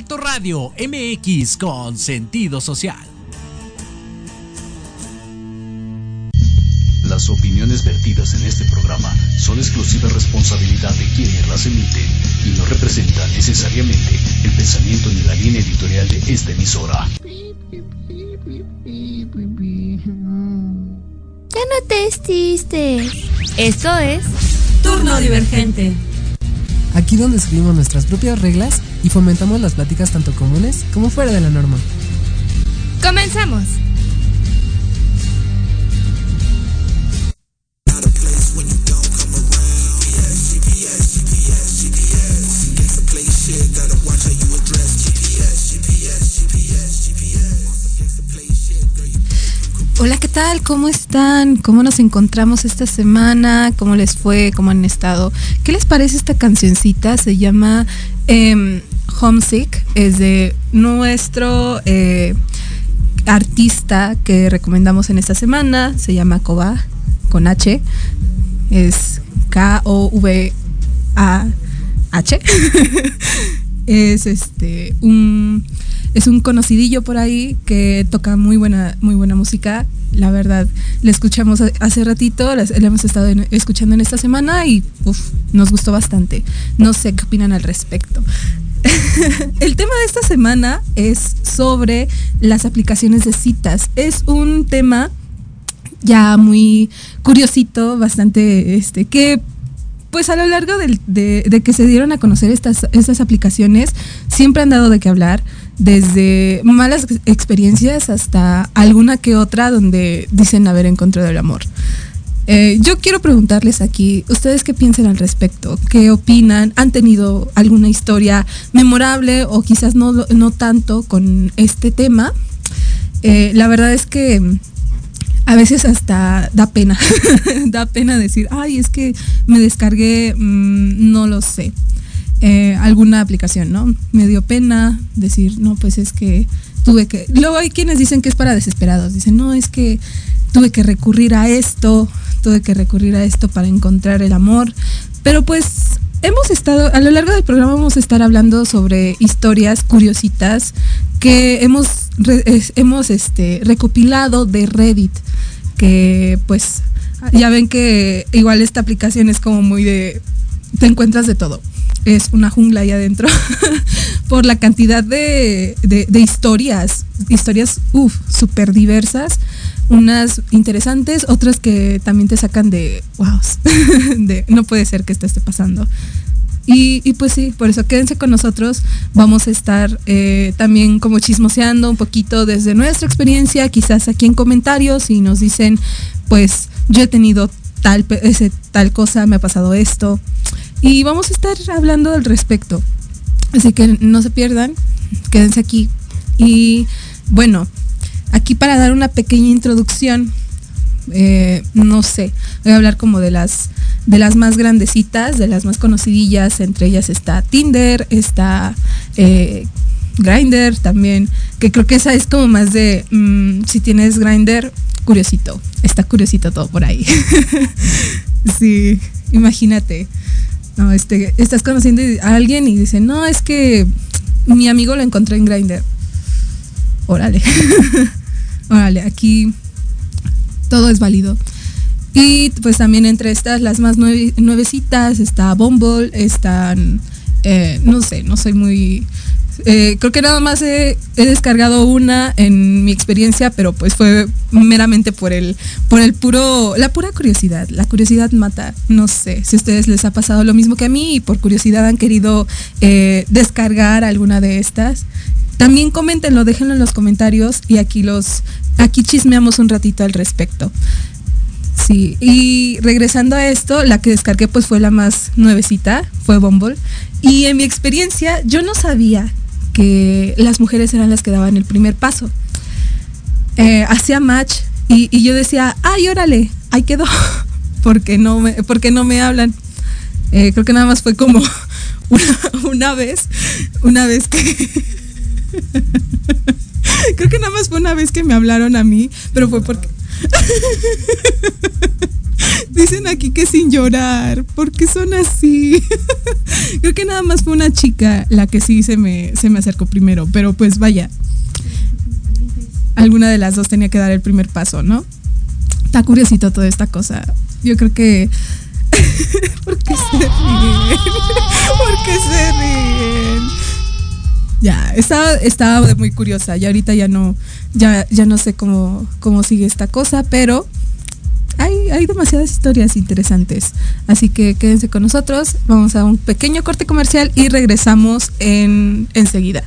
Proyecto Radio MX con sentido social. Las opiniones vertidas en este programa son exclusiva responsabilidad de quienes las emiten y no representan necesariamente el pensamiento ni la línea editorial de esta emisora. Ya no te estistes. Esto es Turno Divergente. Aquí donde escribimos nuestras propias reglas y fomentamos las pláticas tanto comunes como fuera de la norma. Comenzamos. Hola, ¿qué tal? ¿Cómo están? ¿Cómo nos encontramos esta semana? ¿Cómo les fue? ¿Cómo han estado? ¿Qué les parece esta cancioncita? Se llama em, Homesick. Es de nuestro eh, artista que recomendamos en esta semana. Se llama Koba con H. Es K-O-V-A-H. es este un es un conocidillo por ahí que toca muy buena, muy buena música. La verdad, le escuchamos hace ratito, le hemos estado escuchando en esta semana y nos gustó bastante. No sé qué opinan al respecto. El tema de esta semana es sobre las aplicaciones de citas. Es un tema ya muy curiosito, bastante, este, que pues a lo largo de, que se dieron a conocer estas, estas aplicaciones, siempre han dado de qué hablar desde malas experiencias hasta alguna que otra donde dicen haber encontrado el amor. Eh, yo quiero preguntarles aquí, ¿ustedes qué piensan al respecto? ¿Qué opinan? ¿Han tenido alguna historia memorable o quizás no, no tanto con este tema? Eh, la verdad es que a veces hasta da pena, da pena decir, ay, es que me descargué, mm, no lo sé. Eh, alguna aplicación, ¿no? Me dio pena decir, no, pues es que tuve que... Luego hay quienes dicen que es para desesperados, dicen, no, es que tuve que recurrir a esto, tuve que recurrir a esto para encontrar el amor, pero pues hemos estado, a lo largo del programa vamos a estar hablando sobre historias curiositas que hemos, hemos este, recopilado de Reddit, que pues ya ven que igual esta aplicación es como muy de, te encuentras de todo. Es una jungla ahí adentro por la cantidad de, historias, historias, uff, súper diversas, unas interesantes, otras que también te sacan de, wow, de no puede ser que esto esté pasando. Y, pues sí, por eso quédense con nosotros. Vamos a estar eh, también como chismoseando un poquito desde nuestra experiencia, quizás aquí en comentarios y nos dicen, pues yo he tenido tal, tal cosa, me ha pasado esto. Y vamos a estar hablando al respecto. Así que no se pierdan, quédense aquí. Y bueno, aquí para dar una pequeña introducción, eh, no sé, voy a hablar como de las de las más grandecitas, de las más conocidillas, entre ellas está Tinder, está eh, Grinder también, que creo que esa es como más de, mm, si tienes Grinder, curiosito, está curiosito todo por ahí. sí, imagínate. Este, estás conociendo a alguien y dice, no, es que mi amigo lo encontré en Grindr. Órale. Órale, aquí todo es válido. Y pues también entre estas, las más nuevecitas, está Bumble, están, eh, no sé, no soy muy eh, creo que nada más he, descargado una en mi experiencia, pero pues fue meramente por el, por el puro, la pura curiosidad. La curiosidad mata. No sé si a ustedes les ha pasado lo mismo que a mí y por curiosidad han querido eh, descargar alguna de estas. También coméntenlo, déjenlo en los comentarios y aquí los, aquí chismeamos un ratito al respecto. Sí, y regresando a esto, la que descargué pues fue la más nuevecita, fue Bumble. Y en mi experiencia yo no sabía las mujeres eran las que daban el primer paso. Eh, hacía match y, yo decía, ay, órale, ahí quedó, porque no me, porque no me hablan. Eh, creo que nada más fue como una, vez, una vez que... creo que nada más fue una vez que me hablaron a mí, pero fue porque... Dicen aquí que sin llorar, porque son así. Creo que nada más fue una chica la que sí se me, se me acercó primero, pero pues vaya. Alguna de las dos tenía que dar el primer paso, ¿no? Está curiosito toda esta cosa. Yo creo que. ¿Por qué se ríen? ¿Por qué se ríen? Ya, estaba, estaba muy curiosa. Y ahorita ya no, ya, ya no sé cómo, cómo sigue esta cosa, pero hay, hay demasiadas historias interesantes. Así que quédense con nosotros. Vamos a un pequeño corte comercial y regresamos en, enseguida.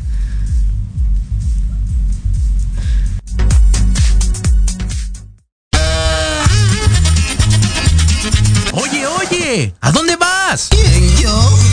Oye, oye, ¿a dónde vas? ¿Quién, yo?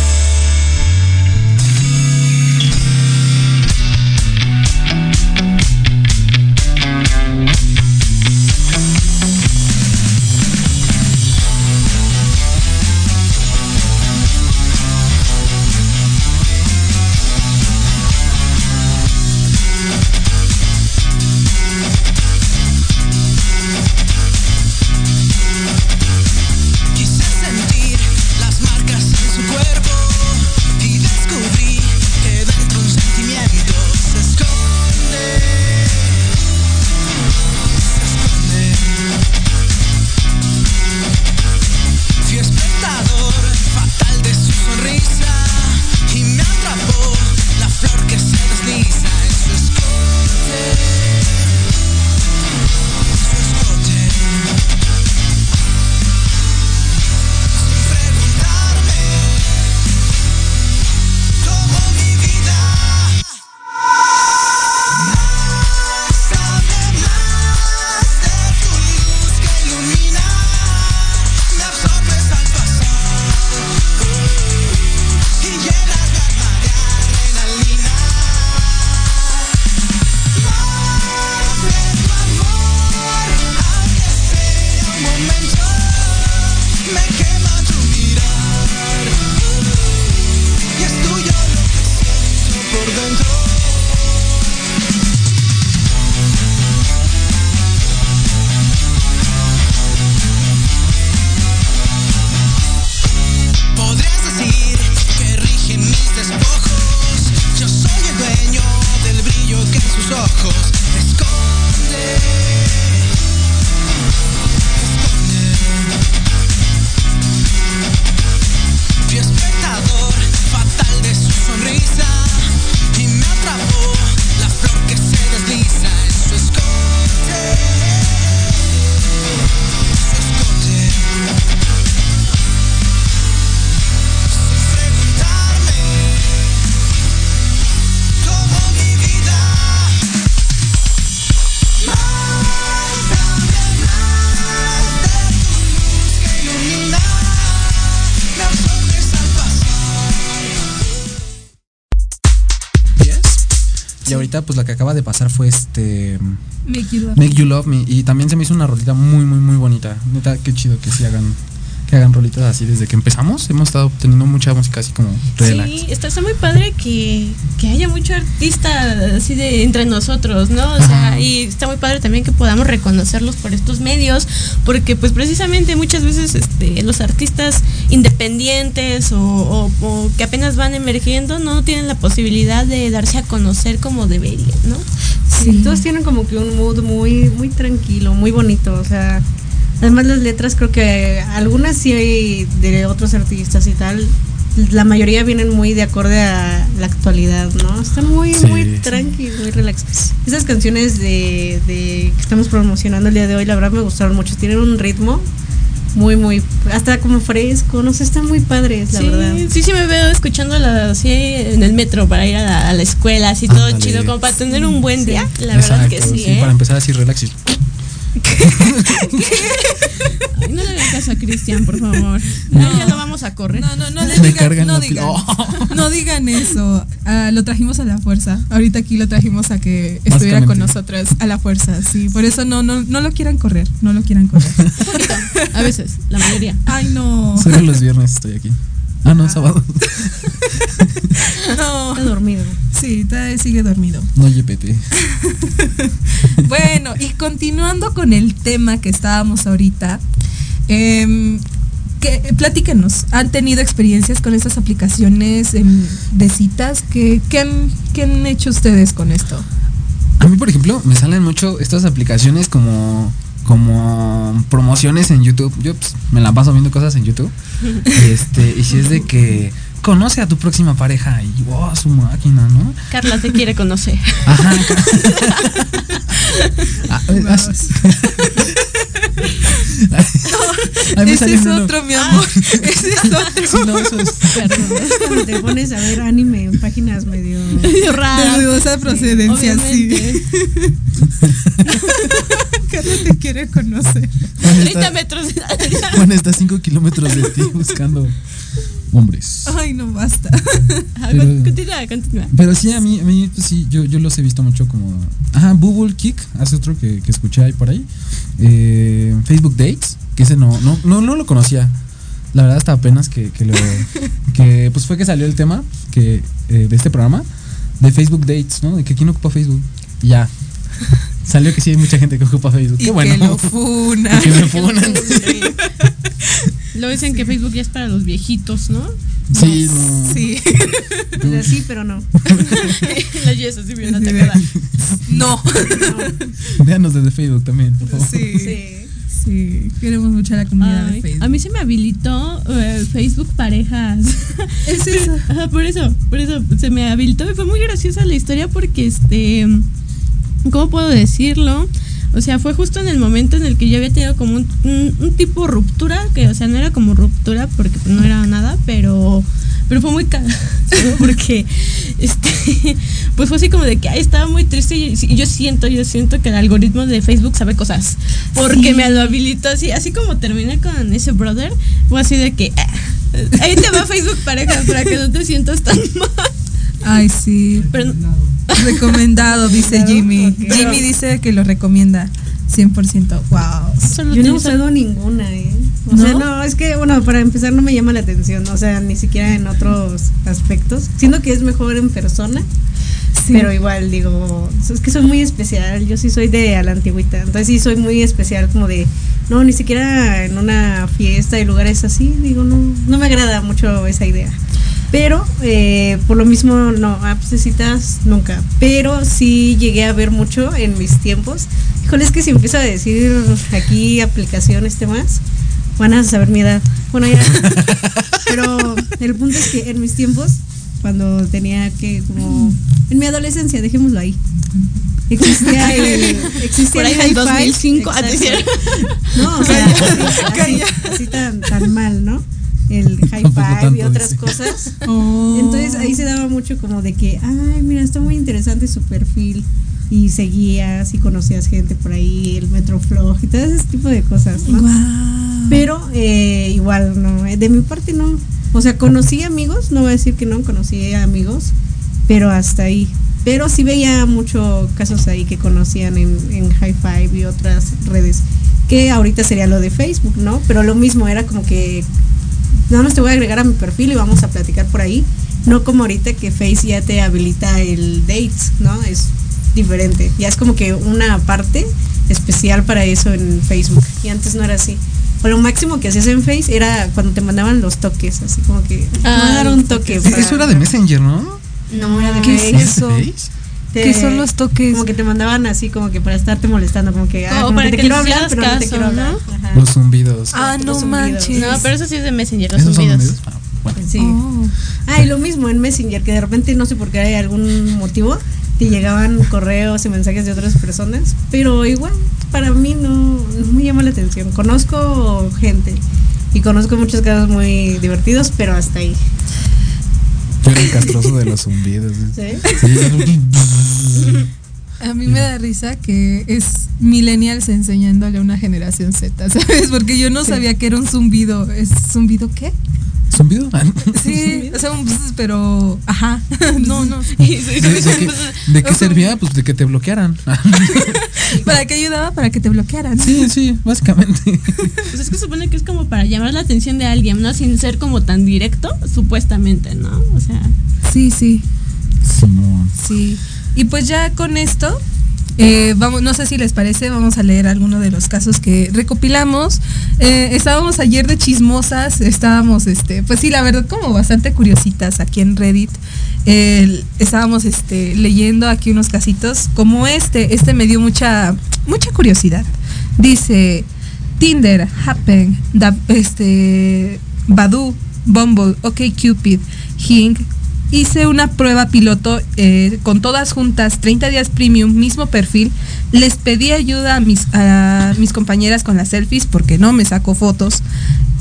Pues la que acaba de pasar fue este. Make you love. Make You Love Me. Y también se me hizo una rolita muy, muy, muy bonita. Neta, qué chido que sí hagan. Que hagan rolitas así desde que empezamos. Hemos estado teniendo mucha música así como relax. Sí, está, está muy padre que, que haya mucho artista así de entre nosotros, ¿no? O sea, y está muy padre también que podamos reconocerlos por estos medios, porque pues precisamente muchas veces este, los artistas independientes o, o- o que apenas van emergiendo no tienen la posibilidad de darse a conocer como deberían, ¿no? Sí, todos tienen como que un mood muy, muy tranquilo, muy bonito. O sea, además las letras creo que algunas sí hay de otros artistas y tal. La mayoría vienen muy de acorde a la actualidad, ¿no? Están muy, Sí. muy tranqui, muy relax. Esas canciones de, de que estamos promocionando el día de hoy, la verdad me gustaron mucho. Tienen un ritmo muy, muy, hasta como fresco, no sé, están muy padres, la sí, verdad. sí, sí me veo escuchándola así en el metro para ir a la, a la escuela, así todo Ándale. chido, como para tener un buen día. La verdad que sí, ¿eh? Para empezar así relax. y- Ay, no le hagan caso a Cristian, por favor. No, ya lo vamos a correr. No, no, no le digan, no digan. Oh. no digan eso. Ah, lo trajimos a la fuerza. Ahorita aquí lo trajimos a que estuviera con nosotros a la fuerza. Sí, por eso no, no, no lo quieran correr, no lo quieran correr. A veces, la mayoría. Ay no, Solo los viernes estoy aquí. Ah, no, sábado. no. Está dormido. Sí, todavía sigue dormido. No, YPT. Bueno, y continuando con el tema que estábamos ahorita, que, platíquenos, ¿han tenido experiencias con estas aplicaciones de citas? ¿Qué, qué han, qué han hecho ustedes con esto? A mí, por ejemplo, me salen mucho estas aplicaciones como como promociones en YouTube. Yo pues, me la paso viendo cosas en YouTube. Este, y si es de que conoce a tu próxima pareja y wow, su máquina, ¿no? Carla te quiere conocer. Ajá. Ah, eh, ah, me Ese es uno. otro, mi amor. Ese es otro. Sí, no, eso es- Perdón. Es cuando te pones a ver anime en páginas medio. Medio rara. De dudosa procedencia, sí. Carla te quiere conocer. Juan 30 está, metros. Juan está a 5 kilómetros de ti buscando hombres. Ay, no basta. Pero- Continúa, continúa. Pero sí, a mí, a mí pues sí, yo, yo los he visto mucho como. Ajá, Bubble Kick, hace otro que, que escuché ahí por ahí. Eh, Facebook Dates, que ese no, no, no, no lo conocía. La verdad, hasta apenas que, que lo. que pues fue que salió el tema que, eh, de este programa de Facebook Dates, ¿no? De que quién ocupa Facebook. Y ya. Salió que sí hay mucha gente que ocupa Facebook. Y Qué bueno. que lo funa. Y que me funan. Lo dicen que Facebook ya es para los viejitos, ¿no? Sí, no. Sí. O sea, sí, pero no. La Jess así bien atacada. No. Véanos desde Facebook también, por favor. Sí. Sí. Sí. Queremos mucho a la comunidad de Facebook. a mí se me habilitó eh, Facebook parejas. Es eso. Ajá, por eso, por eso se me habilitó y fue muy graciosa la historia porque este, ¿cómo puedo decirlo? O sea, fue justo en el momento en el que yo había tenido como un, un- un tipo ruptura, que o sea, no era como ruptura porque no era nada, pero pero fue muy cagado porque este pues fue así como de que ay, estaba muy triste y, y yo siento, yo siento que el algoritmo de Facebook sabe cosas porque Sí. me lo habilitó así, así como terminé con ese brother, fue así de que ah, ahí te va Facebook parejas para que no te sientas tan mal. Ay, sí. Pero Recomendado, dice Jimmy. Jimmy dice que lo recomienda 100%. Wow. solo Yo no he usado ninguna, ¿eh? O sea, no, es que, bueno, para empezar no me llama la atención, o sea, ni siquiera en otros aspectos. Siento que es mejor en persona, Sí. pero igual digo, es que soy muy especial, yo sí soy de a la antigüita, entonces sí soy muy especial como de, no, ni siquiera en una fiesta y lugares así, digo, no, no me agrada mucho esa idea. Pero eh, por lo mismo, no, apps nunca. Pero sí llegué a ver mucho en mis tiempos. Híjole, es que si empiezo a decir aquí aplicaciones, temas, van a saber mi edad. Bueno, ya. Pero el punto es que en mis tiempos, cuando tenía que como... En mi adolescencia, dejémoslo ahí. Existía el... Existía Por ahí el hi-fi. 2005, ah, te Exacto. No, o sea, así, así, así tan, tan mal, ¿no? El high five y otras dice. cosas. Oh. Entonces ahí se daba mucho como de que, ay, mira, está muy interesante su perfil. Y seguías y conocías gente por ahí, el Metroflog y todo ese tipo de cosas, ¿no? Pero eh, igual, no, eh, de mi parte no. O sea, conocí amigos, no voy a decir que no, conocí amigos, pero hasta ahí. Pero sí veía muchos casos ahí que conocían en, en High Five y otras redes, que ahorita sería lo de Facebook, ¿no? Pero lo mismo, era como que nada más te voy a agregar a mi perfil y vamos a platicar por ahí. No como ahorita que Face ya te habilita el dates, ¿no? Es diferente. Ya es como que una parte especial para eso en Facebook. Y antes no era así. O lo máximo que hacías en Face era cuando te mandaban los toques, así como que te voy a dar un toque. Para- Eso era de Messenger, ¿no? No, era de ¿Qué es Face. eso? ¿De Face? Te- ¿Qué son los toques? Como que te mandaban así como que para estarte molestando, como que, ah, Como para que te que quiero hablar, pero no te quiero hablar. Los zumbidos. Ah, no zumbidos. manches. No, pero eso sí es de Messenger, los ¿Esos son zumbidos. Ah, bueno. Sí. Oh. Ah, y lo mismo en Messenger, que de repente no sé por qué hay algún motivo, te llegaban correos y mensajes de otras personas, pero igual para mí no, no me llama la atención. Conozco gente y conozco muchos casos muy divertidos, pero hasta ahí. Yo era el castroso de los zumbidos. ¿sí? Sí, A mí me da risa que es millennials enseñándole a una generación Z, ¿sabes? Porque yo no Sí. sabía que era un zumbido. ¿Es zumbido qué? ¿Zumbido? Sí, o sea, un bzz, pero ajá. No, no. ¿De, de qué, de qué servía? Pues de que te bloquearan. ¿Para qué ayudaba? Para que te bloquearan. Sí, sí, básicamente. Pues es que supone que es como para llamar la atención de alguien, ¿no? Sin ser como tan directo, supuestamente, ¿no? O sea, Sí, sí. Simón. Sí. Y pues ya con esto, eh, vamos, no sé si les parece, vamos a leer alguno de los casos que recopilamos. Eh, estábamos ayer de chismosas, estábamos, este, pues sí, la verdad, como bastante curiositas aquí en Reddit. Estábamos este, leyendo aquí unos casitos como este. Este me dio mucha, mucha curiosidad. Dice Tinder, Happen, Da- este, Badu, Bumble, OkCupid, Hing. Hice una prueba piloto eh, con todas juntas, 30 días premium, mismo perfil. Les pedí ayuda a mis, a mis compañeras con las selfies porque no me saco fotos.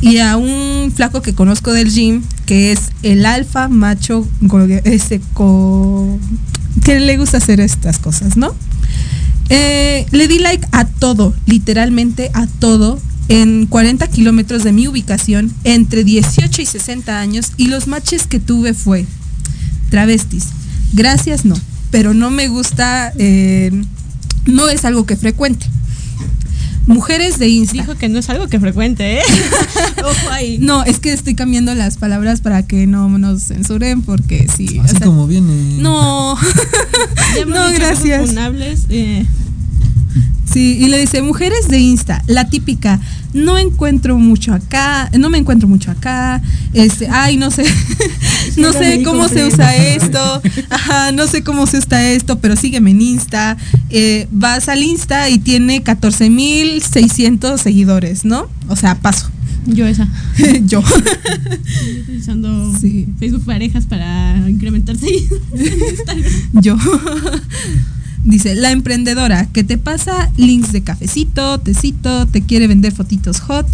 Y a un flaco que conozco del gym, que es el alfa macho, este, co- que le gusta hacer estas cosas, ¿no? Eh, le di like a todo, literalmente a todo, en 40 kilómetros de mi ubicación, entre 18 y 60 años, y los matches que tuve fue travestis. Gracias, no, pero no me gusta, eh, no es algo que frecuente. Mujeres de Insta. dijo que no es algo que frecuente, ¿eh? Ojo ahí. No, es que estoy cambiando las palabras para que no nos censuren, porque sí. o Así sea, como viene. No, Ya hemos no, gracias. eh, Sí, y le dice, mujeres de Insta, la típica, no encuentro mucho acá, no me encuentro mucho acá, este, ay, no sé, no sé cómo se usa esto, ajá, no sé cómo se usa esto, pero sígueme en Insta, eh, vas al Insta y tiene 14.600 seguidores, ¿no? O sea, paso, yo esa. yo. Estoy utilizando Sí. Facebook parejas para incrementarse. Yo. Dice, la emprendedora que te pasa links de cafecito, tecito, te quiere vender fotitos hot.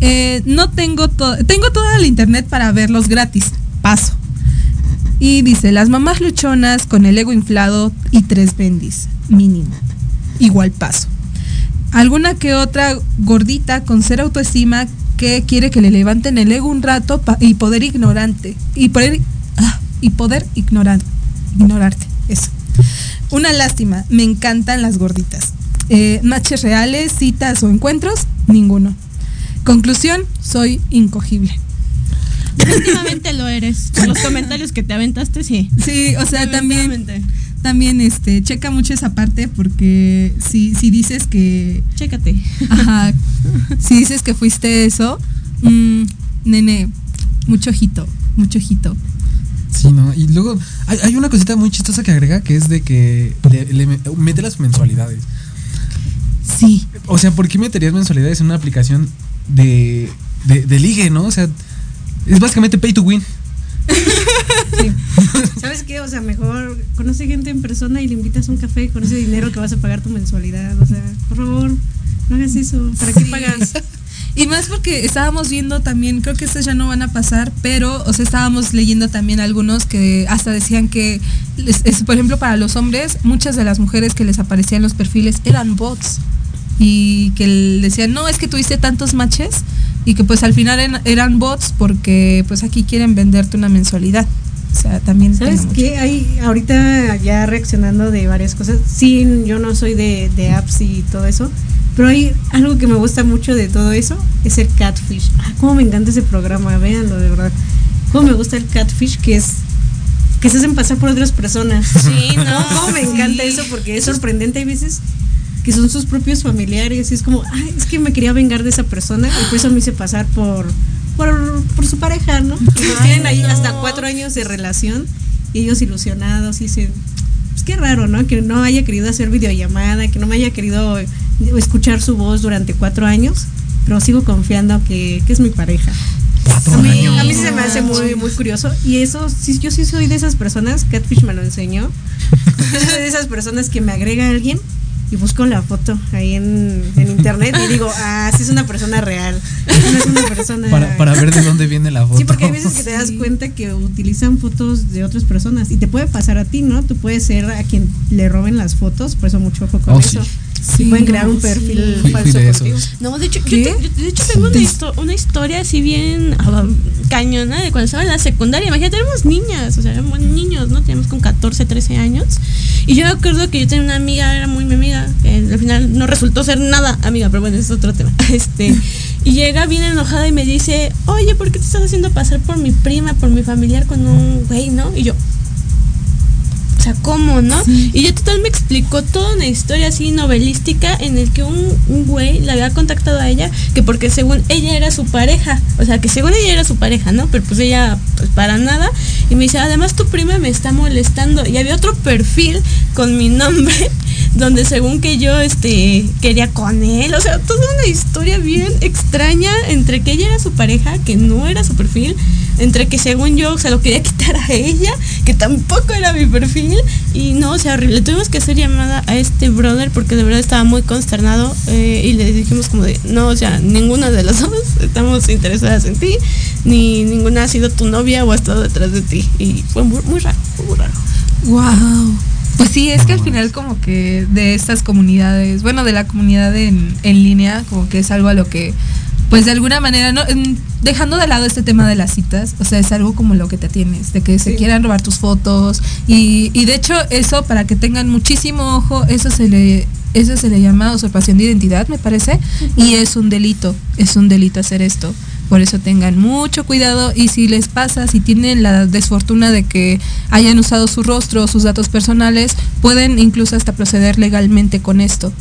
Eh, no tengo todo, tengo toda la internet para verlos gratis. Paso. Y dice, las mamás luchonas con el ego inflado y tres bendis, mínimo. Igual paso. Alguna que otra gordita con cero autoestima que quiere que le levanten el ego un rato y poder ignorante. Y poder, ah, y poder ignorar, ignorarte. Eso. Una lástima, me encantan las gorditas. Eh, matches reales, citas o encuentros, ninguno. Conclusión, soy incogible. Últimamente lo eres. Los comentarios que te aventaste, sí. Sí, o sea, también, también este, checa mucho esa parte porque si, si dices que, Chécate. ajá, si dices que fuiste eso, mm, nene, mucho ojito, mucho ojito. Sí, ¿no? Y luego hay, hay una cosita muy chistosa que agrega que es de que le, le me- mete las mensualidades. Sí, O sea, ¿por qué meterías mensualidades en una aplicación de, de, de ligue, no? O sea, es básicamente pay to win. ¿Sabes qué? O sea, mejor conoce gente en persona y le invitas un café con ese dinero que vas a pagar tu mensualidad. O sea, por favor, no hagas eso. ¿Para qué Sí. pagas? Y más porque estábamos viendo también, creo que estos ya no van a pasar, pero, o sea, estábamos leyendo también algunos que hasta decían que, por ejemplo, para los hombres, muchas de las mujeres que les aparecían los perfiles eran bots. Y que decían, no, es que tuviste tantos matches y que pues al final eran bots porque pues aquí quieren venderte una mensualidad. O sea, también... ¿Sabes qué? Hay ahorita ya reaccionando de varias cosas. Sí, yo no soy de, de apps y todo eso. Pero hay algo que me gusta mucho de todo eso, es el catfish. Ah, cómo me encanta ese programa, véanlo de verdad. Cómo me gusta el catfish, que es que se hacen pasar por otras personas. Sí, no. Cómo me encanta eso porque es sorprendente. Hay veces que son sus propios familiares y es como, ay, es que me quería vengar de esa persona y por eso me hice pasar por, por, por su pareja, ¿no? Y pues tienen ahí hasta cuatro años de relación y ellos ilusionados y dicen, pues qué raro, ¿no? Que no haya querido hacer videollamada, que no me haya querido escuchar su voz durante cuatro años, pero sigo confiando que, que es mi pareja. A mí, a mí se me hace muy, muy curioso. Y eso, sí, yo sí soy de esas personas, Catfish me lo enseñó. Yo soy de esas personas que me agrega a alguien y busco la foto ahí en, en internet y digo, ah, sí es una persona real. No es una persona. Para, para ver de dónde viene la foto. Sí, porque hay veces que te das cuenta que utilizan fotos de otras personas y te puede pasar a ti, ¿no? Tú puedes ser a quien le roben las fotos, por eso mucho ojo con Oh, eso. Sí, pueden crear un perfil Fui- fui falso esos. No, de hecho, yo, ¿Qué? te- yo- de hecho tengo una, histo- una historia así bien ah, cañona de cuando estaba en la secundaria. Imagínate, éramos niñas, o sea, éramos niños, ¿no? Teníamos con 14, 13 años. Y yo me acuerdo que yo tenía una amiga, era muy mi amiga, que al final no resultó ser nada amiga, pero bueno, ese es otro tema. Este, y llega bien enojada y me dice, oye, ¿por qué te estás haciendo pasar por mi prima, por mi familiar con un güey, no? Y yo, o sea, ¿cómo, no? Y ya total me explicó toda una historia así novelística en el que un, un güey le había contactado a ella que porque según ella era su pareja, o sea, que según ella era su pareja, ¿no? Pero pues ella, pues para nada. Y me dice, además tu prima me está molestando. Y había otro perfil con mi nombre donde según que yo, este, quería con él. O sea, toda una historia bien extraña entre que ella era su pareja, que no era su perfil, entre que según yo se lo quería quitar a ella, que tampoco era mi perfil, y no, o sea, horrible. Tuvimos que hacer llamada a este brother porque de verdad estaba muy consternado eh, y le dijimos como de, no, o sea, ninguna de las dos estamos interesadas en ti, ni ninguna ha sido tu novia o ha estado detrás de ti. Y fue muy, muy raro, fue muy raro. Wow. Pues sí, es que al final como que de estas comunidades, bueno, de la comunidad en, en línea, como que es algo a lo que, pues de alguna manera, no, dejando de lado este tema de las citas, o sea, es algo como lo que te tienes, de que se quieran robar tus fotos y, y de hecho eso, para que tengan muchísimo ojo, eso se le... Eso se le llama usurpación de identidad, me parece, y es un delito, es un delito hacer esto. Por eso tengan mucho cuidado y si les pasa, si tienen la desfortuna de que hayan usado su rostro o sus datos personales, pueden incluso hasta proceder legalmente con esto.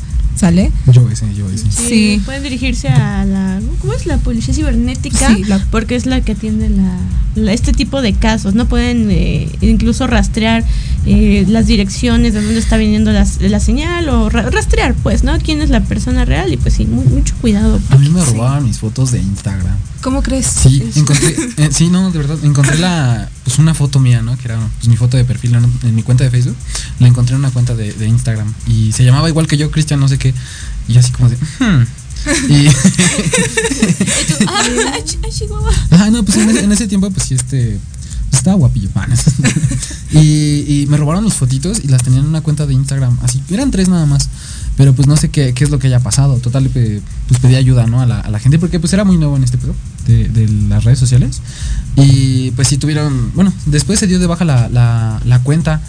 ¿Sale? Yo ese, yo ese. Sí, Sí. Pueden dirigirse a la. ¿Cómo es la policía cibernética? Sí, la- Porque es la que atiende la, la- este tipo de casos. No pueden eh, incluso rastrear eh, las direcciones de dónde está viniendo las- la, señal o ra- rastrear, pues, ¿no? ¿Quién es la persona real? Y pues sí, mu- mucho cuidado. A mí me robaban mis fotos de Instagram. ¿Cómo crees? Sí, encontré, eh, sí, no, de verdad, encontré la, pues una foto mía, ¿no? Que era pues, mi foto de perfil en, en mi cuenta de Facebook. La encontré en una cuenta de, de Instagram y se llamaba igual que yo, Cristian, no sé qué. Y así como de, hmm. Y, ah, no, pues en ese, en ese tiempo, pues sí, este, estaba guapillo. Y, y me robaron mis fotitos y las tenían en una cuenta de Instagram. Así, eran tres nada más. Pero pues no sé qué, qué es lo que haya pasado. Total, pues pedí ayuda, ¿no? A la, a la gente porque pues era muy nuevo en este pedo de, las redes sociales. Y pues sí tuvieron, bueno, después se dio de baja la, la, la cuenta.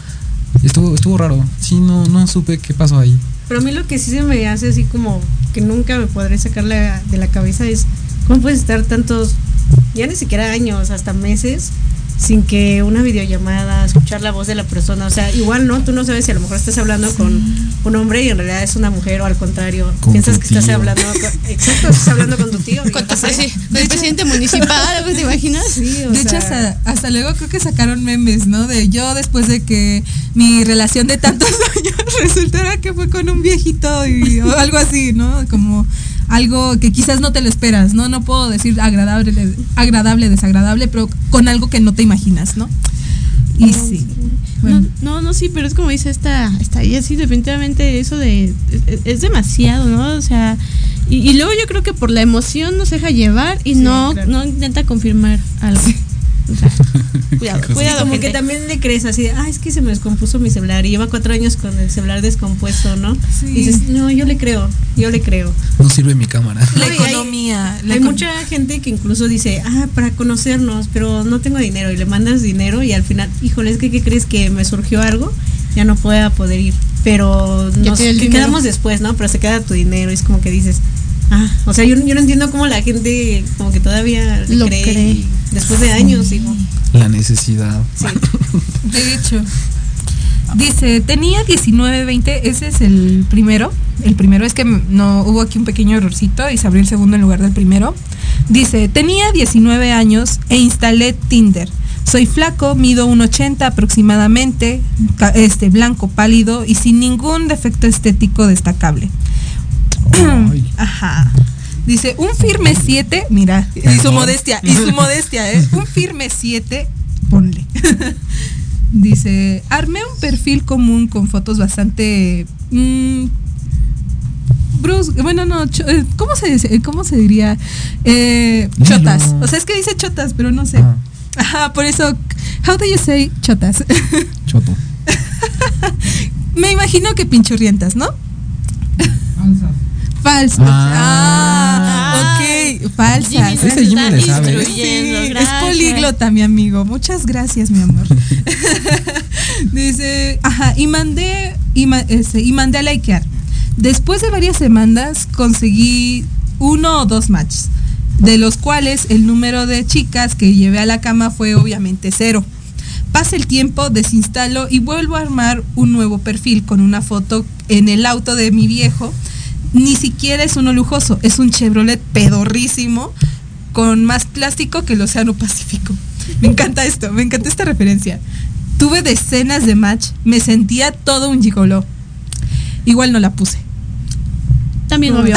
Estuvo, estuvo raro. Sí, no, no supe qué pasó ahí. Pero a mí lo que sí se me hace así como que nunca me podré sacar de la cabeza es cómo puedes estar tantos, ya ni siquiera años, hasta meses, sin que una videollamada, escuchar la voz de la persona, o sea, igual no, tú no sabes si a lo mejor estás hablando con un hombre y en realidad es una mujer o al contrario, Con piensas que estás hablando, con- exacto, estás hablando con tu tío. Con tu presidente municipal, ¿te imaginas? Sí, o De hecho, hasta, hasta luego creo que sacaron memes, ¿no? De yo después de que mi relación de tantos años resultara que fue con un viejito y o algo así, ¿no? Como algo que quizás no te lo esperas, ¿no? No puedo decir agradable, agradable, desagradable, pero con algo que no te imaginas, ¿no? Y sí. Bueno, No, no, no, sí, pero es como dice esta, esta ella, sí, definitivamente eso de, es, es demasiado, ¿no? O sea, y, y luego yo creo que por la emoción nos deja llevar y Sí, no, claro. no intenta confirmar algo. O sea, cuidado, cuidado, como gente. que también le crees así, de, ah, es que se me descompuso mi celular y lleva cuatro años con el celular descompuesto, ¿no? Sí. Y dices, no, yo le creo, yo le creo. No sirve mi cámara. la No, y hay- economía. la Hay econ- mucha gente que incluso dice, ah, para conocernos, pero no tengo dinero y le mandas dinero y al final, híjole, es que ¿qué crees que me surgió algo? Ya no pueda poder ir, pero nos quedamos después, ¿no? Pero se queda tu dinero y es como que dices, ah, o sea, yo, yo no entiendo cómo la gente como que todavía Lo cree, cree. y después de años, digo, La necesidad. sí. De hecho. Dice, tenía 19, 20, ese es el primero. El primero es que no hubo aquí un pequeño errorcito y se abrió el segundo en lugar del primero. Dice, tenía 19 años e instalé Tinder. Soy flaco, mido 1,80 aproximadamente, este blanco pálido y sin ningún defecto estético destacable. Ajá. Dice, un firme 7, mira, y su modestia, y su modestia, ¿eh? Un firme 7, ponle. Dice, armé un perfil común con fotos bastante mm, Bruce, bueno, no, eh, ¿cómo se dice? ¿Cómo se diría? Eh, chotas. O sea, es que dice chotas, pero no sé. Ah. Ajá, por eso, how do you say chotas? Choto. Me imagino que pinchurrientas, ¿no? Falsas. Ah. Ah, ok, falsas. Jimmy nos Ese Jimmy está le sabe. instruyendo, Sí, es gracias. políglota, mi amigo. Muchas gracias, mi amor. Dice, ajá, y mandé, y, ma- este, y mandé a likear. Después de varias semanas conseguí uno o dos matches, de los cuales el número de chicas que llevé a la cama fue obviamente cero. Pasa el tiempo, desinstalo y vuelvo a armar un nuevo perfil con una foto en el auto de mi viejo. Ni siquiera es uno lujoso, es un Chevrolet pedorrísimo con más plástico que el Océano Pacífico. Me encanta esto, me encanta esta referencia. Tuve decenas de match, me sentía todo un gigoló. Igual no la puse. También obvio.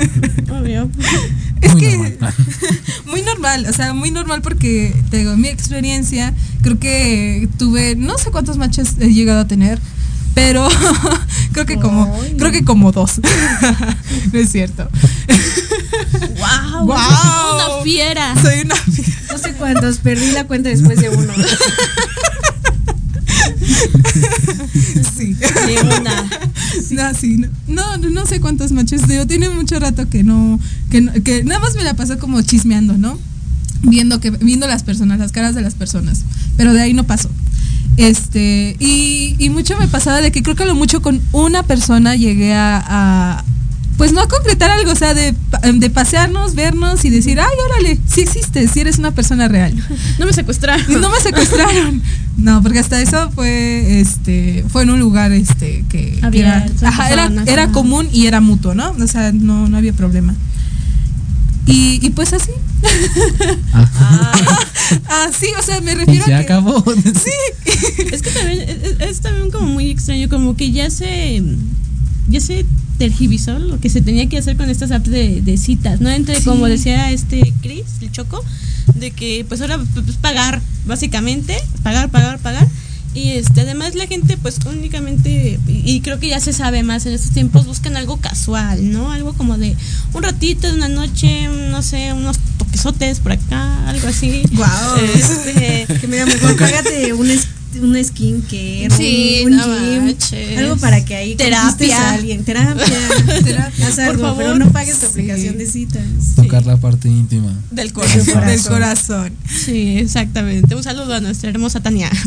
obvio. Es Muy que normal. muy normal, o sea, muy normal porque te digo, mi experiencia, creo que tuve no sé cuántos matches he llegado a tener, pero creo que como Ay. creo que como dos. no es cierto. Wow, Wow. una fiera. Soy una No sé cuántos, perdí la cuenta después de uno. sí. De una. No, sí, no, no, no, sé cuántos matches. Digo, tiene mucho rato que no, que no- que nada más me la paso como chismeando, ¿no? Viendo que, viendo las personas, las caras de las personas. Pero de ahí no pasó. Este, y, y mucho me pasaba de que creo que a lo mucho con una persona llegué a, a, pues no a concretar algo, o sea, de, de pasearnos, vernos y decir, ay, órale, sí existes, sí eres una persona real. No me secuestraron. Y no me secuestraron. No, porque hasta eso fue este fue en un lugar este que, que era, ajá, era, era común y era mutuo, ¿no? O sea, no, no había problema. Y, y pues así. así, o sea, me Y refiero se a que acabó. Es que también es, también como muy extraño, como que ya se ya se tergivisó lo que se tenía que hacer con estas apps de, de citas, ¿no? Entre, Sí. como decía este Chris, el Choco, de que pues ahora pues, pagar, básicamente, pagar, pagar, pagar. Y este, además la gente pues únicamente, y, creo que ya se sabe más en estos tiempos, buscan algo casual, ¿no? Algo como de un ratito, de una noche, no sé, unos toquesotes por acá, algo así. Guau. Este, Que mira, mejor págate un, un skin que Sí, un, un no gym, manches. algo para que ahí Terapia. a alguien, terapia, Terapia, haz por algo, favor. pero no pagues tu Sí. aplicación de citas. Tocar la parte íntima. del corazón. del corazón. Sí, exactamente. Un saludo a nuestra hermosa Tania.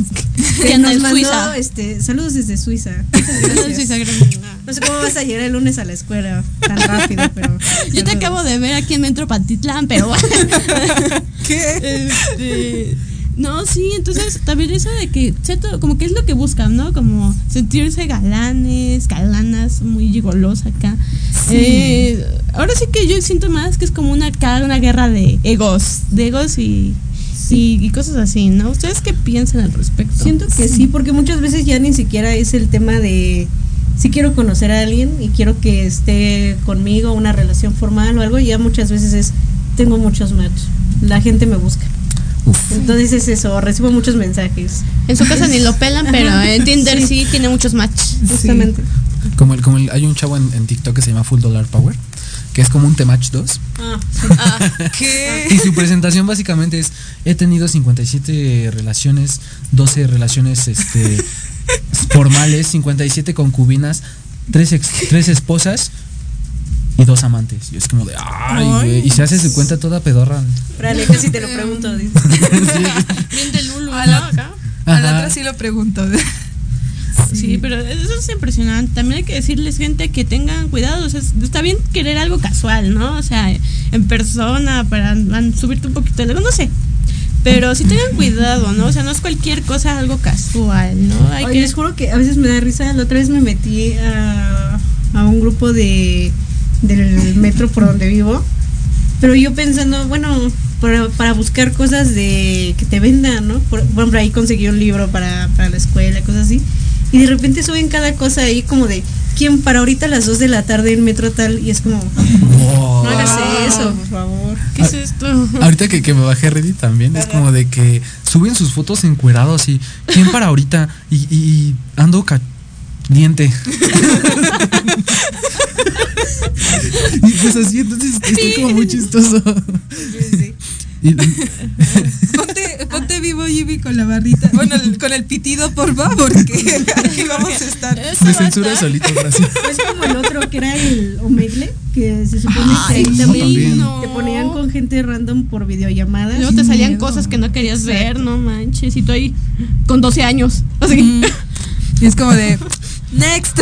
Que nos mandó, Suiza. este, saludos desde Suiza. Muchas gracias. Suiza, gracias. No sé cómo vas a llegar el lunes a la escuela tan rápido, pero. Yo te acabo de ver aquí en Metro Patitlán, pero bueno. ¿Qué? Este, no, sí, entonces también eso de que, cierto, como que es lo que buscan, ¿no? Como sentirse galanes, galanas, muy gigolos acá. Eh, ahora sí que yo siento más que es como una, una guerra de egos, de egos y, y, y cosas así, ¿no? ¿Ustedes qué piensan al respecto? Siento que sí, porque muchas veces ya ni siquiera es el tema de si quiero conocer a alguien y quiero que esté conmigo, una relación formal o algo, ya muchas veces es tengo muchos match. La gente me busca. Entonces es eso, recibo muchos mensajes. En su casa ni lo pelan, pero en Tinder sí. sí, tiene muchos matches. Justamente. Como el, como el- hay un chavo en, en TikTok que se llama Full Dollar Power, que es como un Temach 2. Ah, sí. ¿Qué? Y su presentación básicamente es, he tenido 57 relaciones, 12 relaciones este, formales, 57 concubinas, 3, tres esposas y dos amantes. Y es como de, ay, güey. Y se hace su cuenta toda pedorra. Órale, casi te lo pregunto. dice. Bien de Lulu, A ¿no? la, Acá. a la otra sí lo pregunto. Sí, pero eso es impresionante. También hay que decirles, gente, que tengan cuidado. O sea, es- está bien querer algo casual, ¿no? O sea, en persona, para subirte un poquito de no sé. Pero sí tengan cuidado, ¿no? O sea, no es cualquier cosa algo casual, ¿no? Hay Ay, que. les juro que a veces me da risa. La otra vez me metí a, a un grupo de del metro por donde vivo. Pero yo pensando, bueno, para, para buscar cosas de que te vendan, ¿no? Por, por ejemplo, ahí conseguí un libro para, para la escuela, cosas así. Y de repente suben cada cosa ahí como de, ¿quién para ahorita a las 2 de la tarde en metro tal? Y es como, Wow. no hagas eso, por favor. ¿Qué es esto? Ahorita que, que me bajé Reddit también, es como de que suben sus fotos encuerados y ¿quién para ahorita? Y, y ando caliente. y pues así, entonces está como muy chistoso. Y- Ponte, ponte vivo Jimmy con la barrita. Bueno, el- con el pitido, por favor, porque aquí vamos a estar. me censura solito, gracias. Es como el otro que era el Omegle, que se supone que ahí Ay, también también. no. te ponían con gente random por videollamadas. Luego te salían miedo. cosas que no querías ver, no manches. Y tú ahí con 12 años. Así que, Mm. Y es como de. Next.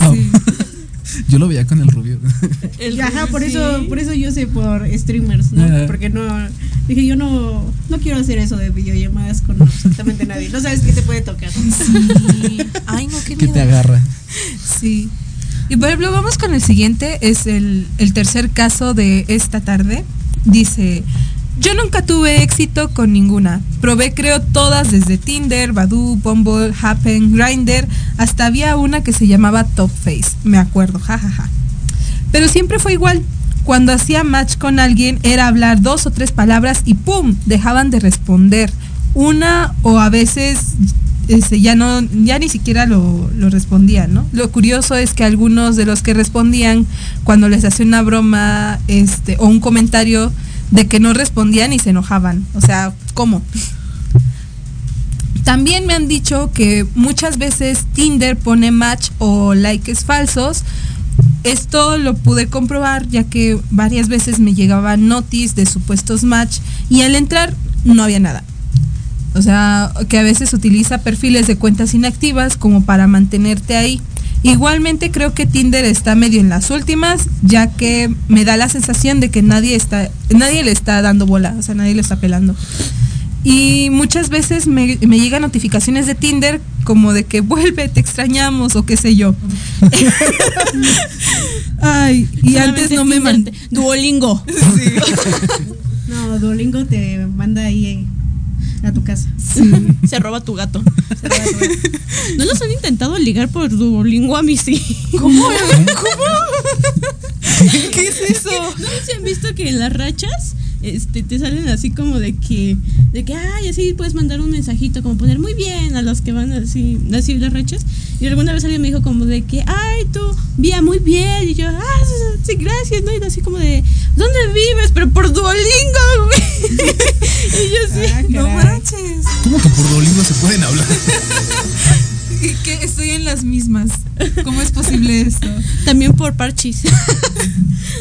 Oh. Sí. Yo lo veía con el rubio. el Ajá, por sí. eso, por eso yo sé por streamers, ¿no? Porque no, dije yo no, no quiero hacer eso de videollamadas con absolutamente nadie. No sabes qué te puede tocar. Sí. Ay, no, qué que miedo. te agarra. Sí. Y por ejemplo, vamos con el siguiente, es el, el tercer caso de esta tarde. Dice, yo nunca tuve éxito con ninguna. Probé creo todas desde Tinder, Badoo, Bumble, Happen, Grindr, hasta había una que se llamaba Top Face, me acuerdo, jajaja. Pero siempre fue igual. Cuando hacía match con alguien era hablar dos o tres palabras y ¡pum! dejaban de responder. Una o a veces este, ya no, ya ni siquiera lo, lo respondían, ¿no? Lo curioso es que algunos de los que respondían cuando les hacía una broma este, o un comentario de que no respondían y se enojaban. O sea, ¿cómo? También me han dicho que muchas veces Tinder pone match o likes falsos. Esto lo pude comprobar ya que varias veces me llegaban notis de supuestos match y al entrar no había nada. O sea, que a veces utiliza perfiles de cuentas inactivas como para mantenerte ahí. Igualmente creo que Tinder está medio en las últimas, ya que me da la sensación de que nadie está, nadie le está dando bola, o sea, nadie le está pelando. Y muchas veces me, me llegan notificaciones de Tinder como de que vuelve, te extrañamos o qué sé yo. Ay, y antes no me Tinder, man- te- Duolingo. No, Duolingo te manda ahí eh, a tu casa. Se roba tu gato. ¿No los han intentado ligar por Duolingo a mí sí? ¿Cómo? ¿Qué es eso? ¿No se han visto que en las rachas este, te salen así como de que, de que, ay, así puedes mandar un mensajito, como poner muy bien a los que van así, así las rachas? Y alguna vez alguien me dijo como de que, ay, tú, vía muy bien. Y yo, ah, sí, gracias, ¿no? Y así como de, ¿dónde vives? Pero por Duolingo, güey. y yo sí. Ah, No manches. ¿Cómo que por Duolingo se pueden hablar? Que estoy en las mismas. ¿Cómo es posible esto? También por parchis.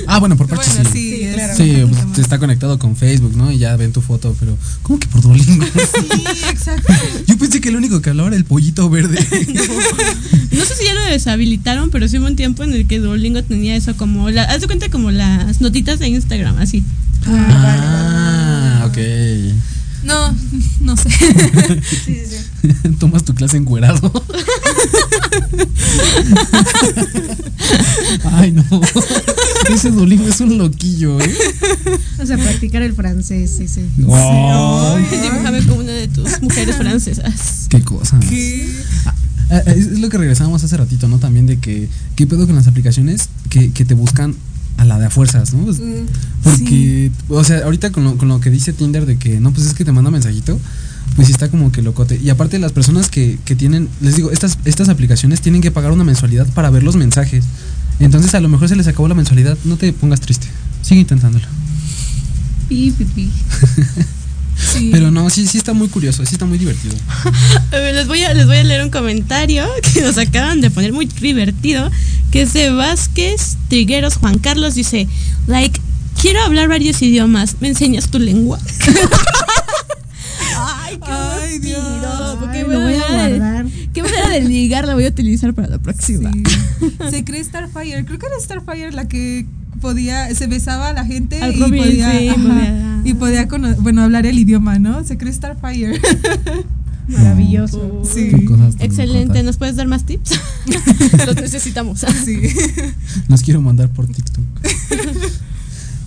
Ah, bueno, por parte Bueno, sí. sí, es- Sí, pues, está conectado con Facebook, ¿no? Y ya ven tu foto, pero ¿cómo que por Duolingo? Sí, exacto. Yo pensé que el único que hablaba era el pollito verde. No sé si ya lo deshabilitaron, pero sí hubo un tiempo en el que Duolingo tenía eso como, la, haz de cuenta como las notitas de Instagram, así. Ah, ok. No, no sé. Sí, sí, sí. Tomas tu clase encuerado. Ay, no. Ese Duolingo es un loquillo, ¿eh? O sea, practicar el francés, sí, sí. Ay, Dibújame como una de tus mujeres francesas. qué cosa. Ah, ah, Es lo que regresábamos hace ratito, ¿no? También de que, ¿qué pedo con las aplicaciones que, que te buscan a la de a fuerzas, ¿no? Pues, porque, o sea, ahorita con lo, con lo que dice Tinder de que, no, pues es que te manda mensajito, pues sí está como que locote. Y aparte las personas que, que tienen, les digo, estas, estas aplicaciones tienen que pagar una mensualidad para ver los mensajes. Entonces a lo mejor se les acabó la mensualidad, no te pongas triste, sigue intentándolo. Sí. Pero no, sí, sí está muy curioso, sí está muy divertido. Les voy a, les voy a leer un comentario que nos acaban de poner muy divertido, que es de Vázquez Trigueros Juan Carlos, dice, like, quiero hablar varios idiomas, ¿me enseñas tu lengua? Ay, qué Ay, Dios. Lo voy a guardar. Qué manera de ligar la voy a utilizar para la próxima. Sí. Se cree Starfire. Creo que era Starfire la que podía, se besaba a la gente Al y Robin, podía, sí, ajá, podía- y podía cono- bueno, hablar el idioma, ¿no? Se cree Starfire. Maravilloso. Sí. Cosas tan Excelente. ¿nos puedes dar más tips? Los necesitamos. Sí. Los quiero mandar por TikTok.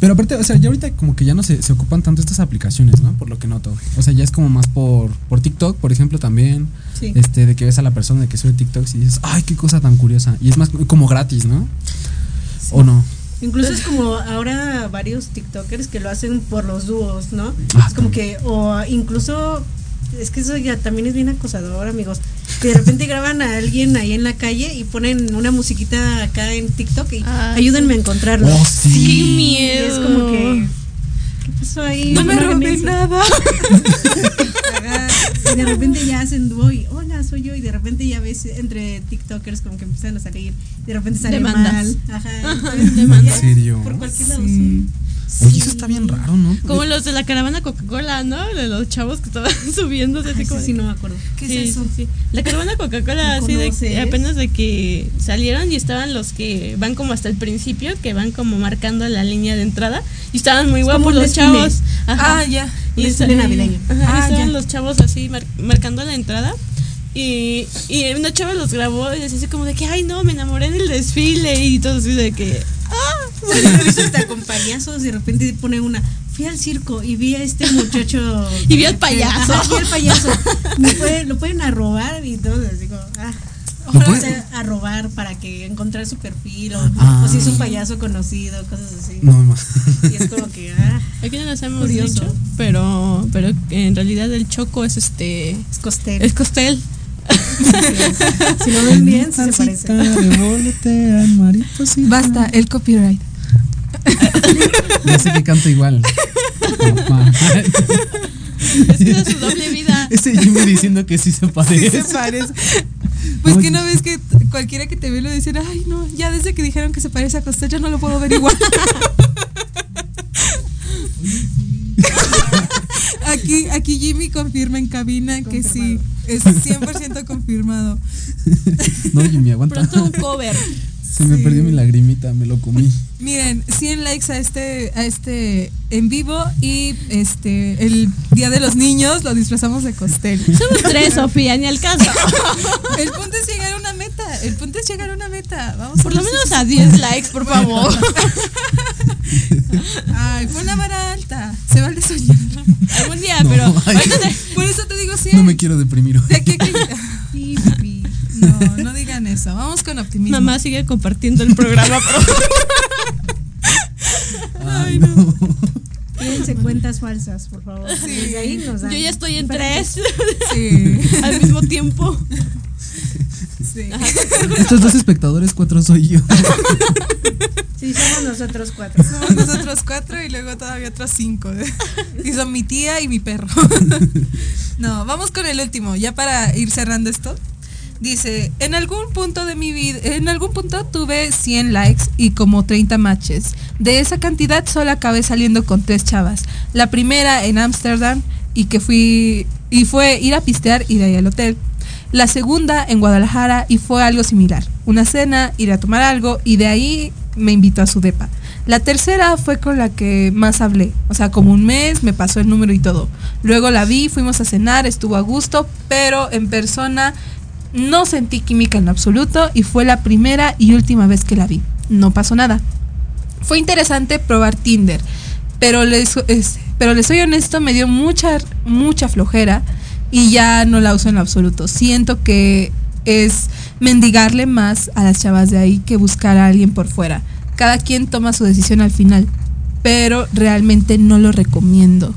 Pero aparte, o sea, ya ahorita como que ya no se, se ocupan tanto estas aplicaciones, ¿no? Por lo que noto. O sea, ya es como más por, por TikTok, por ejemplo, también. Sí. Este, de que ves a la persona de que sube TikToks y dices, ay, qué cosa tan curiosa. Y es más como gratis, ¿no? ¿O no? Incluso es como ahora varios TikTokers que lo hacen por los dúos, ¿no? Ah, es como que, o incluso, es que eso ya también es bien acosador, amigos. que de repente graban a alguien ahí en la calle y ponen una musiquita acá en TikTok y Ah, ayúdenme a encontrarlo. Oh, sí. Qué Y miedo. es como que. ¿Qué pasó ahí? No me robé nada. Y de repente ya hacen dúo y hola, soy yo. Y de repente ya ves entre TikTokers como que empiezan a salir. De repente sale Demandas. mal. Ajá. ¿En serio? Por cualquier lado. Sí. Oye, eso está bien raro, ¿no? Como los de la caravana Coca-Cola, ¿no? De los chavos que estaban subiéndose así Ay, como. sí, sí, no me acuerdo. ¿Qué Sí, es eso? sí, sí. La caravana Coca-Cola, ¿No así de apenas de que salieron y estaban los que van como hasta el principio, que van como marcando la línea de entrada y estaban muy Es como guapos un los desfile. chavos. Ajá. Ah, ya. Y desfile esta- navideño. Ajá, y Ah, estaban ya. los chavos así mar- marcando la entrada. Y, y una chava los grabó y decía así como de que, ay no, me enamoré en el desfile y todo así de que, visto hasta con payasos, de repente pone una, fui al circo y vi a este muchacho. Y vi al payaso. Vi al payaso. Me puede- lo pueden arrobar y todo, como, ah. ¿Lo O pueden- sea, a robar para que encontrar su perfil o, Ah. o si es un payaso conocido, cosas así. No, no. Y es como que, ah, aquí no nos hemos Curioso. dicho, pero, pero en realidad el choco es este, es costel. es costel. si lo ven bien, sí se parece. Basta, el copyright. Ya sé que canto igual. Es que es su doble vida. Ese Jimmy diciendo que sí se parece. Se parece. Pues No, que no ves que cualquiera que te ve lo dicen, ay no, ya desde que dijeron que se parece a Costel ya no lo puedo ver igual. aquí, aquí Jimmy confirma en cabina que sí, es 100% confirmado. No, Jimmy, aguanta. Pronto un cover. Se me perdió mi lagrimita, me lo comí. Miren, 100 likes a este, a este en vivo y este el Día de los Niños lo disfrazamos de Costel. Somos tres, Sofía, ni al caso. El punto es llegar a una meta, el punto es llegar a una meta. Vamos Por lo menos a puede. 10 likes, por favor. Ay, fue una vara alta. Se vale soñar. Algún día, No, pero ay. Por eso te digo 100. No me quiero deprimir hoy. De aquí. No, no digan eso. Vamos con optimismo. mamá sigue compartiendo el programa. pero- Ay, no. Fíjense cuentas falsas, por favor. Sí. Desde ahí nos dan Yo ya estoy en tres Sí. al mismo tiempo. sí. Estos dos espectadores, cuatro soy yo. Sí, somos nosotros cuatro. Somos nosotros cuatro y luego todavía otros cinco. Y son mi tía y mi perro. No, vamos con el último, ya para ir cerrando esto. Dice, en algún punto de mi vida, en algún punto tuve 100 likes y como 30 matches. De esa cantidad solo acabé saliendo con tres chavas. La primera en Ámsterdam y que fui y fue ir a pistear y de ahí al hotel. La segunda en Guadalajara y fue algo similar. Una cena, ir a tomar algo y de ahí me invitó a su depa. La tercera fue con la que más hablé, o sea, como un mes, me pasó el número y todo. Luego la vi, fuimos a cenar, estuvo a gusto, pero en persona no sentí química en absoluto y fue la primera y última vez que la vi. No pasó nada. Fue interesante probar Tinder, pero les, es- pero les soy honesto, me dio mucha, mucha flojera y ya no la uso en absoluto. Siento que es mendigarle más a las chavas de ahí que buscar a alguien por fuera. Cada quien toma su decisión al final, pero realmente no lo recomiendo.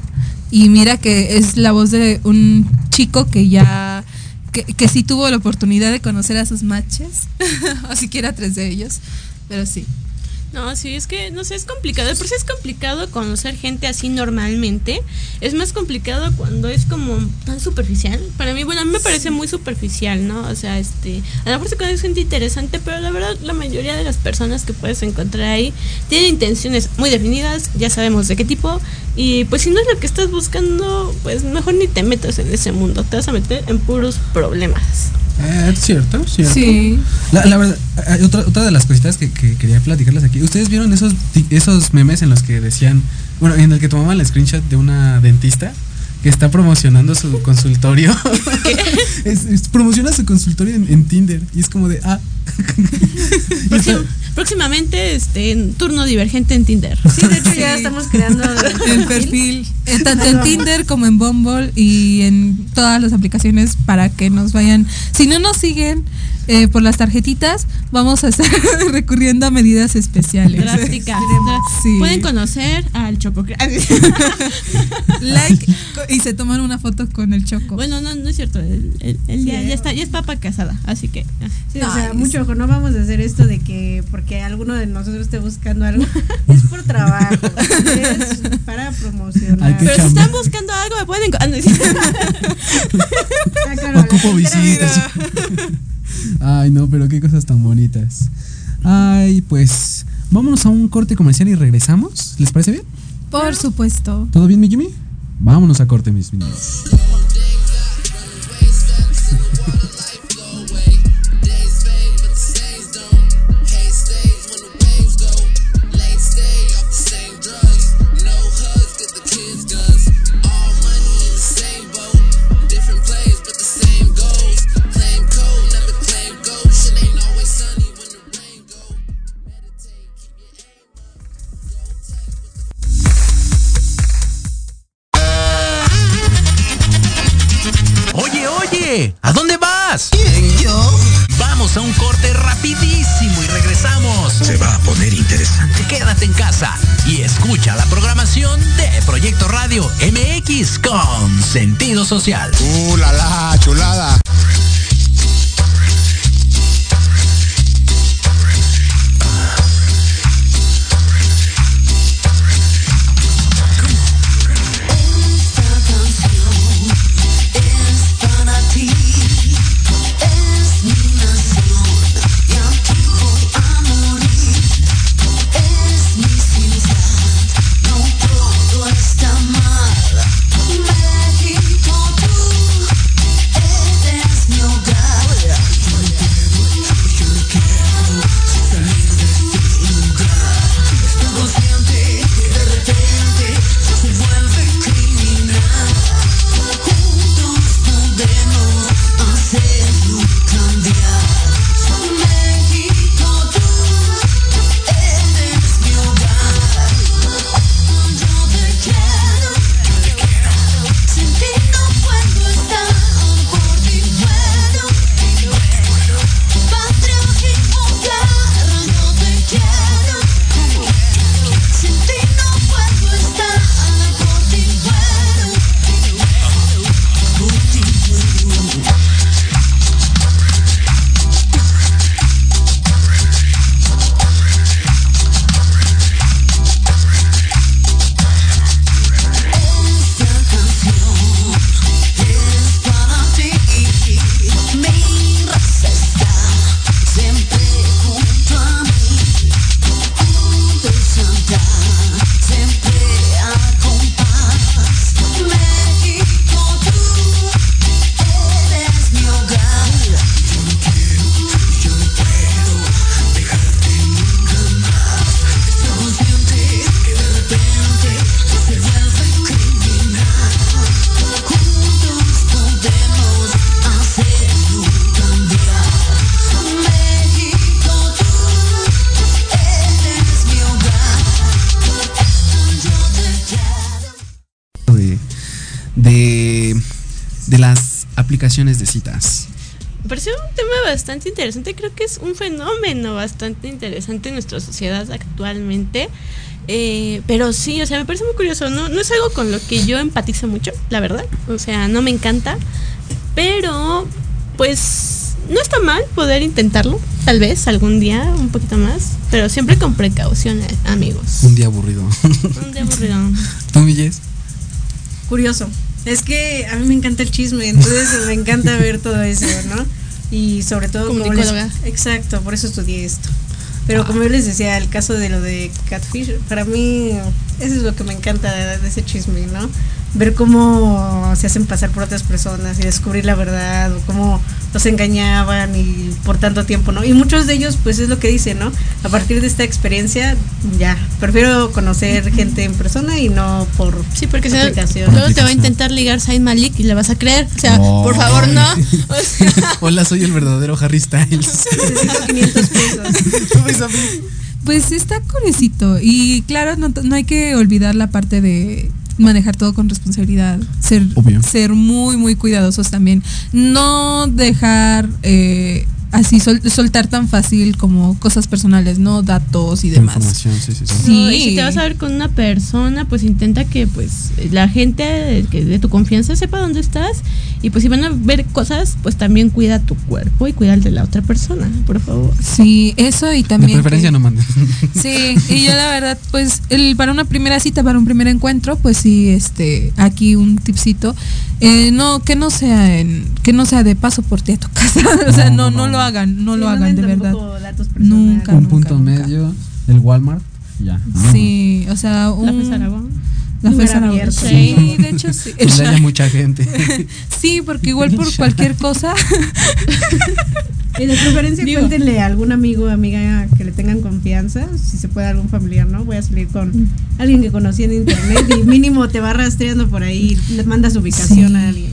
Y mira que es la voz de un chico que ya, que, que sí tuvo la oportunidad de conocer a sus matches, o siquiera tres de ellos, pero sí. No, sí, es que, no sé, es complicado. Por sí es complicado conocer gente así normalmente. Es más complicado cuando es como tan superficial. Para mí, bueno, a mí me parece muy superficial, ¿no? O sea, este, a lo mejor se conoce gente interesante, pero la verdad, la mayoría de las personas que puedes encontrar ahí tienen intenciones muy definidas, ya sabemos de qué tipo. Y pues si no es lo que estás buscando, pues mejor ni te metas en ese mundo. Te vas a meter en puros problemas. Eh, es cierto, es cierto. Sí. La, la verdad, hay otra, otra de las cositas que, que quería platicarles aquí. ¿Ustedes vieron esos, esos memes en los que decían, bueno, en el que tomaban el screenshot de una dentista que está promocionando su consultorio? es, es- promociona su consultorio en, en Tinder y es como de, ah. Próxim- próximamente, este, en turno divergente en Tinder. Sí, de hecho ya estamos creando El perfil. eh, tanto en Tinder como en Bumble y en todas las aplicaciones para que nos vayan. Si no nos siguen eh, por las tarjetitas, vamos a estar recurriendo a medidas especiales. Drásticas. Sí. Pueden conocer al Choco. Like y se toman una foto con el choco. Bueno, no, no es cierto. Él, él- él ya, Sí. ya está, ya es papa casada, así que. ah. Sí, No, o sea, es- mucho ojo, no vamos a hacer esto de que porque alguno de nosotros esté buscando algo, es por trabajo, es para promocionar. Pero si están buscando algo, me pueden. ah, no. Ah, claro, Ocupo visitas. Ay, no, pero qué cosas tan bonitas. Ay, pues vámonos a un corte comercial y regresamos. ¿Les parece bien? Por supuesto. ¿Todo bien, mi Jimmy? Vámonos a corte, mis niños. Social. Aplicaciones de citas. Me pareció un tema bastante interesante. Creo que es un fenómeno bastante interesante en nuestra sociedad actualmente. Eh, pero sí, o sea, me parece muy curioso. No, no es algo con lo que yo empatizo mucho, la verdad. O sea, no me encanta. Pero, pues, no está mal poder intentarlo. Tal vez algún día, un poquito más. Pero siempre con precaución, eh, amigos. Un día aburrido. Un día aburrido. ¿Tú? Curioso. Es que a mí me encanta el chisme, entonces me encanta ver todo eso, ¿no? Y sobre todo como les- exacto, por eso estudié esto. Pero como yo les decía, el caso de lo de Catfish, para mí eso es lo que me encanta de, de ese chisme, ¿no? Ver cómo se hacen pasar por otras personas y descubrir la verdad, o cómo los engañaban y por tanto tiempo, ¿no? Y muchos de ellos, pues es lo que dicen, ¿no? A partir de esta experiencia, ya, prefiero conocer gente en persona y no por Sí, porque aplicación. luego te va a intentar ligar Said Malik y le vas a creer. O sea, por favor, no. O sea, Hola, soy el verdadero Harry Styles. Necesito 500 pesos. Pues está curiosito. Y claro, no, no hay que olvidar la parte de manejar todo con responsabilidad, ser, Obvio. ser muy, muy cuidadosos también. No dejar eh, así sol- soltar tan fácil como cosas personales, no datos y demás. Información, sí, sí, sí. Sí. No, y si te vas a ver con una persona, pues intenta que pues la gente de, que de tu confianza sepa dónde estás y pues si van a ver cosas, pues también cuida tu cuerpo y cuida el de la otra persona, por favor. Sí, eso y De también. preferencia que- no mandes. Sí, y yo la verdad, pues, el, para una primera cita, para un primer encuentro, pues sí, este, aquí un tipcito, eh, no, que no sea en, que no sea de paso por ti a tu casa, o sea, no, No, no, no, lo no. hagan, no Sí, lo hagan de verdad. datos. Nunca. Un punto medio, el Walmart, ya. Sí, o sea, un, La FES Aragón. la FES Aragón. Sí, de hecho sí. Haya mucha gente. Sí, porque igual por cualquier cosa, Y de preferencia Digo. cuéntenle a algún amigo o amiga que le tengan confianza, si se puede algún familiar, ¿no? Voy a salir con alguien que conocí en internet y mínimo te va rastreando por ahí, le manda su ubicación Sí. a alguien.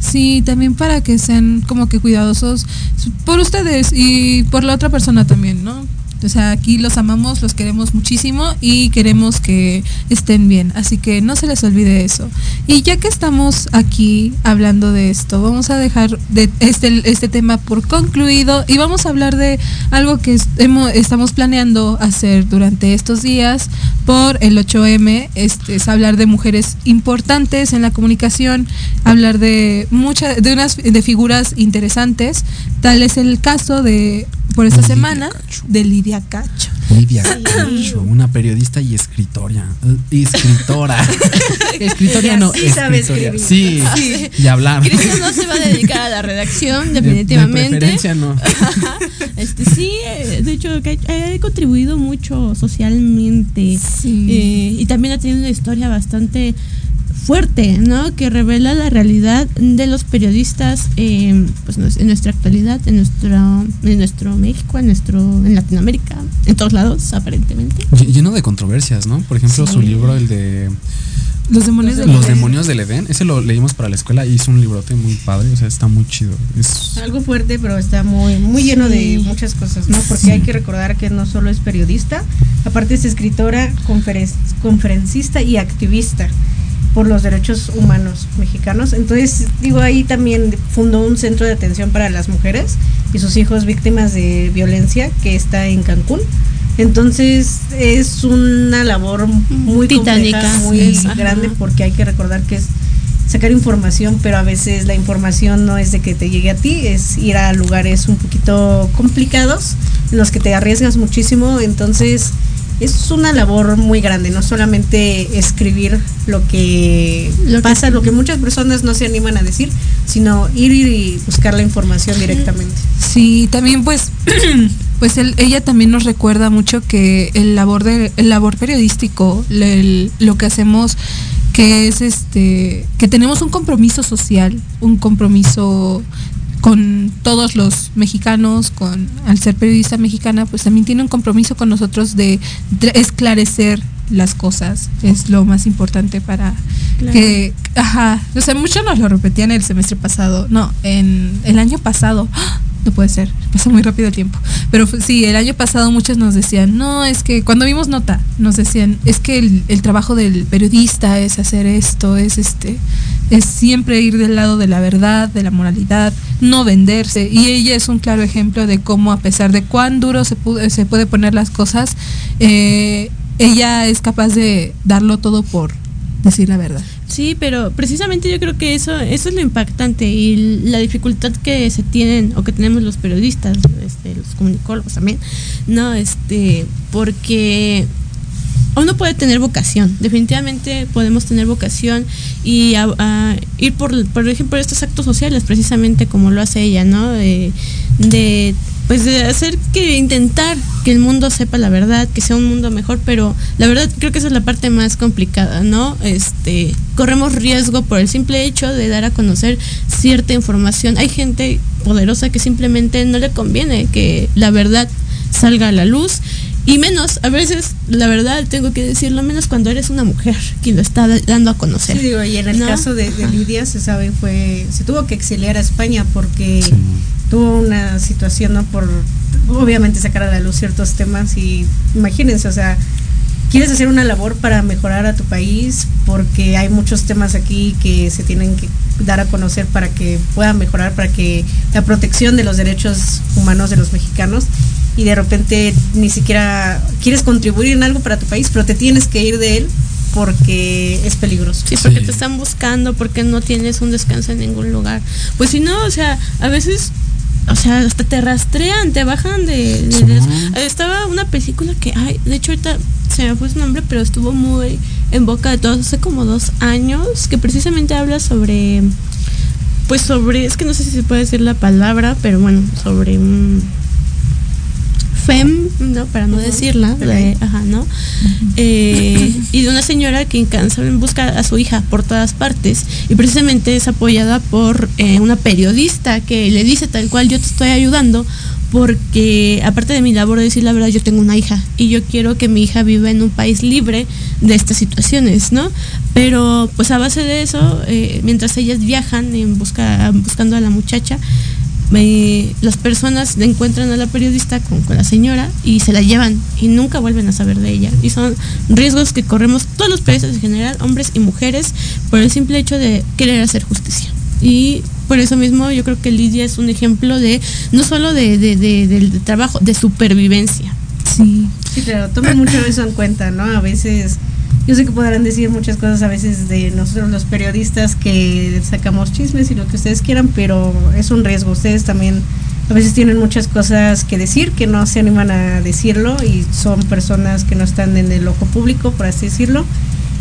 Sí, también para que sean como que cuidadosos por ustedes y por la otra persona también, ¿no? O sea, aquí los amamos, los queremos muchísimo y queremos que estén bien. Así que no se les olvide eso. Y ya que estamos aquí hablando de esto, vamos a dejar de este, este tema por concluido y vamos a hablar de algo que estamos planeando hacer durante estos días por el 8M. Este, es hablar de mujeres importantes en la comunicación, hablar de muchas, de unas de figuras interesantes. Tal es el caso de por esta Lidia semana Cacho. de Lidia Cacho. Lidia Cacho, una periodista y escritora. Eh, Escritora. escritora no, sí sabe escribir. Sí, y hablar. Cristina no se va a dedicar a la redacción, De- definitivamente. De preferencia no. Este sí, eh, de hecho ha contribuido mucho socialmente Sí. eh, y también ha tenido una historia bastante fuerte, ¿no? Que revela la realidad de los periodistas, eh, pues en nuestra actualidad, en nuestro, en nuestro México, en nuestro, en Latinoamérica, en todos lados, aparentemente. Ll- Lleno de controversias, ¿no? Por ejemplo, Sí. su libro, el de Los demonios de Los Edén. demonios del Edén, ese lo leímos para la escuela y es un librote muy padre, o sea, está muy chido. Es Algo fuerte, pero está muy, muy lleno de muchas cosas, ¿no? Porque hay que recordar que no solo es periodista, aparte es escritora, conferen- conferencista y activista por los derechos humanos mexicanos. Entonces, digo, ahí también fundó un centro de atención para las mujeres y sus hijos víctimas de violencia que está en Cancún. Entonces, es una labor muy Titánica. compleja, muy Sí. grande porque hay que recordar que es sacar información, pero a veces la información no es de que te llegue a ti, es ir a lugares un poquito complicados en los que te arriesgas muchísimo, entonces es una labor muy grande, no solamente escribir lo que, Lo que- pasa, lo que muchas personas no se animan a decir, sino ir y buscar la información directamente. Sí, también pues, pues él- ella también nos recuerda mucho que el labor de, el labor periodístico, el- lo que hacemos, que es este, que tenemos un compromiso social, un compromiso con todos los mexicanos, con al ser periodista mexicana, pues también tiene un compromiso con nosotros de, de esclarecer las cosas, es lo más importante para Claro. que, ajá, o sea, mucho nos lo repetían el semestre pasado, no, en el año pasado, ¡ah! no puede ser, pasa muy rápido el tiempo, pero sí, el año pasado muchos nos decían, no, es que cuando vimos nota, nos decían, es que el, el trabajo del periodista es hacer esto, es este, es siempre ir del lado de la verdad, de la moralidad, no venderse, y ella es un claro ejemplo de cómo a pesar de cuán duro se, pu- se puede poner las cosas, eh, ella es capaz de darlo todo por decir la verdad. Sí, pero precisamente yo creo que eso, eso es lo impactante y la dificultad que se tienen o que tenemos los periodistas, este, los comunicólogos también, no, este, porque uno puede tener vocación, definitivamente podemos tener vocación y a- ir por, por ejemplo, estos actos sociales, precisamente como lo hace ella, ¿no? De pues de hacer que intentar que el mundo sepa la verdad, que sea un mundo mejor, pero la verdad creo que esa es la parte más complicada, ¿no? Este, corremos riesgo por el simple hecho de dar a conocer cierta información. Hay gente poderosa que simplemente no le conviene que la verdad salga a la luz y menos, a veces, la verdad, tengo que decirlo, menos cuando eres una mujer quien lo está da- dando a conocer. Sí, digo, y en el ¿no? caso de, de Lidia, se sabe, fue, se tuvo que exiliar a España porque Sí. tuvo una situación, ¿no? Por, obviamente, sacar a la luz ciertos temas y imagínense, o sea, quieres hacer una labor para mejorar a tu país, porque hay muchos temas aquí que se tienen que dar a conocer para que puedan mejorar, para que la protección de los derechos humanos de los mexicanos y de repente ni siquiera quieres contribuir en algo para tu país, pero te tienes que ir de él porque es peligroso. Sí, porque te están buscando, porque no tienes un descanso en ningún lugar. Pues si no, o sea, a veces, o sea, hasta te rastrean, te bajan de... de- de- estaba una película que, ay, de hecho ahorita se me fue su nombre, pero estuvo muy en boca de todos hace como dos años, que precisamente habla sobre, pues sobre, es que no sé si se puede decir la palabra, pero bueno, sobre... un fem, ¿no? Para no decirla, de- ajá, ¿no? Eh, y de una señora que incansable busca a su hija por todas partes y precisamente es apoyada por eh, una periodista que le dice tal cual yo te estoy ayudando porque aparte de mi labor de decir la verdad yo tengo una hija y yo quiero que mi hija viva en un país libre de estas situaciones, ¿no? Pero pues a base de eso, eh, mientras ellas viajan en busca, buscando a la muchacha, eh, las personas encuentran a la periodista con, con la señora y se la llevan y nunca vuelven a saber de ella. Y son riesgos que corremos todos los periodistas en general, hombres y mujeres, por el simple hecho de querer hacer justicia. Y por eso mismo yo creo que Lidia es un ejemplo de, no solo de, de- de- del de trabajo, de supervivencia. Sí. Sí, claro, tomen mucho eso en cuenta, ¿no? A veces, yo sé que podrán decir muchas cosas a veces de nosotros los periodistas que sacamos chismes y lo que ustedes quieran, pero es un riesgo. Ustedes también a veces tienen muchas cosas que decir que no se animan a decirlo y son personas que no están en el ojo público, por así decirlo.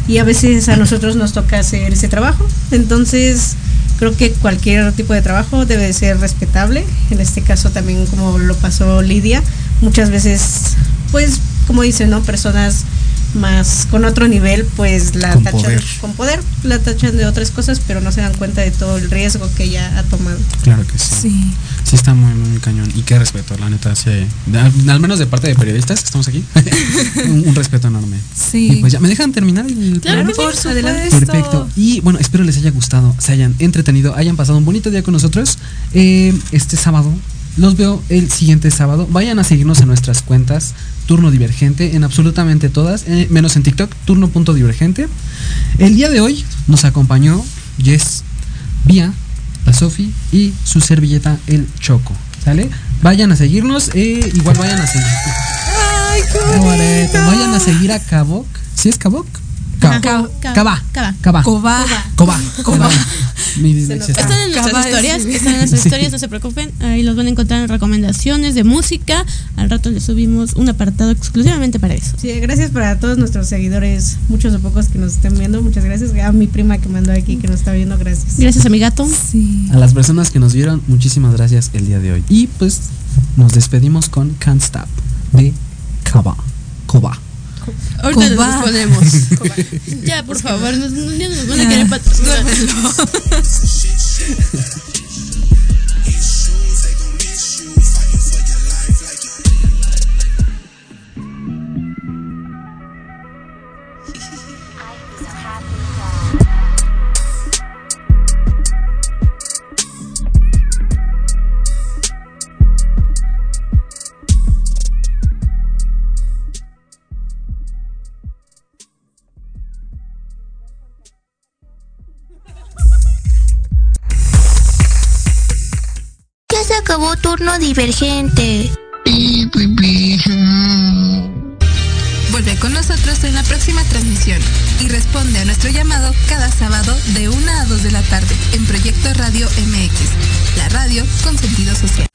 Y a veces a nosotros nos toca hacer ese trabajo. Entonces, creo que cualquier tipo de trabajo debe de ser respetable. En este caso también como lo pasó Lidia, muchas veces, pues, como dicen, ¿no? Personas más con otro nivel, pues la Con tachan poder. con poder, la tachan de otras cosas, pero no se dan cuenta de todo el riesgo que ella ha tomado. Claro que sí. Sí. Sí está muy, muy cañón. Y qué respeto, la neta. Sí, al, al menos de parte de periodistas que estamos aquí. un, un respeto enorme. Sí. Y pues ya, ¿me dejan terminar el Claro sí. Por supuesto. Adelante. Perfecto. Y bueno, espero les haya gustado, se hayan entretenido, hayan pasado un bonito día con nosotros. Eh, este sábado, los veo el siguiente sábado. Vayan a seguirnos en nuestras cuentas, Turno Divergente, en absolutamente todas, eh, menos en TikTok, Turno.divergente. El día de hoy nos acompañó Jess, Vía, la Sofi y su servilleta, el Choco. ¿Sale? Vayan a seguirnos, eh, igual vayan a seguir. Ay, qué Bonito. Vayan a seguir a Cabok. ¿Sí es Cabok? Caba. Caba. Caba. Caba. Caba. Coba. Coba. Coba. Mi dislexia está- Están en nuestras historias, están en nuestras historias, no se preocupen. Ahí los van a encontrar en recomendaciones de música. Al rato les subimos un apartado exclusivamente para eso. Sí, gracias para todos nuestros seguidores, muchos o pocos que nos estén viendo, muchas gracias. A mi prima que mandó aquí, que nos está viendo, gracias. Gracias a mi gato. Sí. A las personas que nos vieron, muchísimas gracias el día de hoy. Y pues nos despedimos con Can't Stop de Kaba. Koba. Ahorita nos ponemos. ya, por favor, nos, nos van a querer patrocinar. divergente. Vuelve con nosotros en la próxima transmisión y responde a nuestro llamado cada sábado de 1 a 2 de la tarde en Proyecto Radio MX, la radio con sentido social.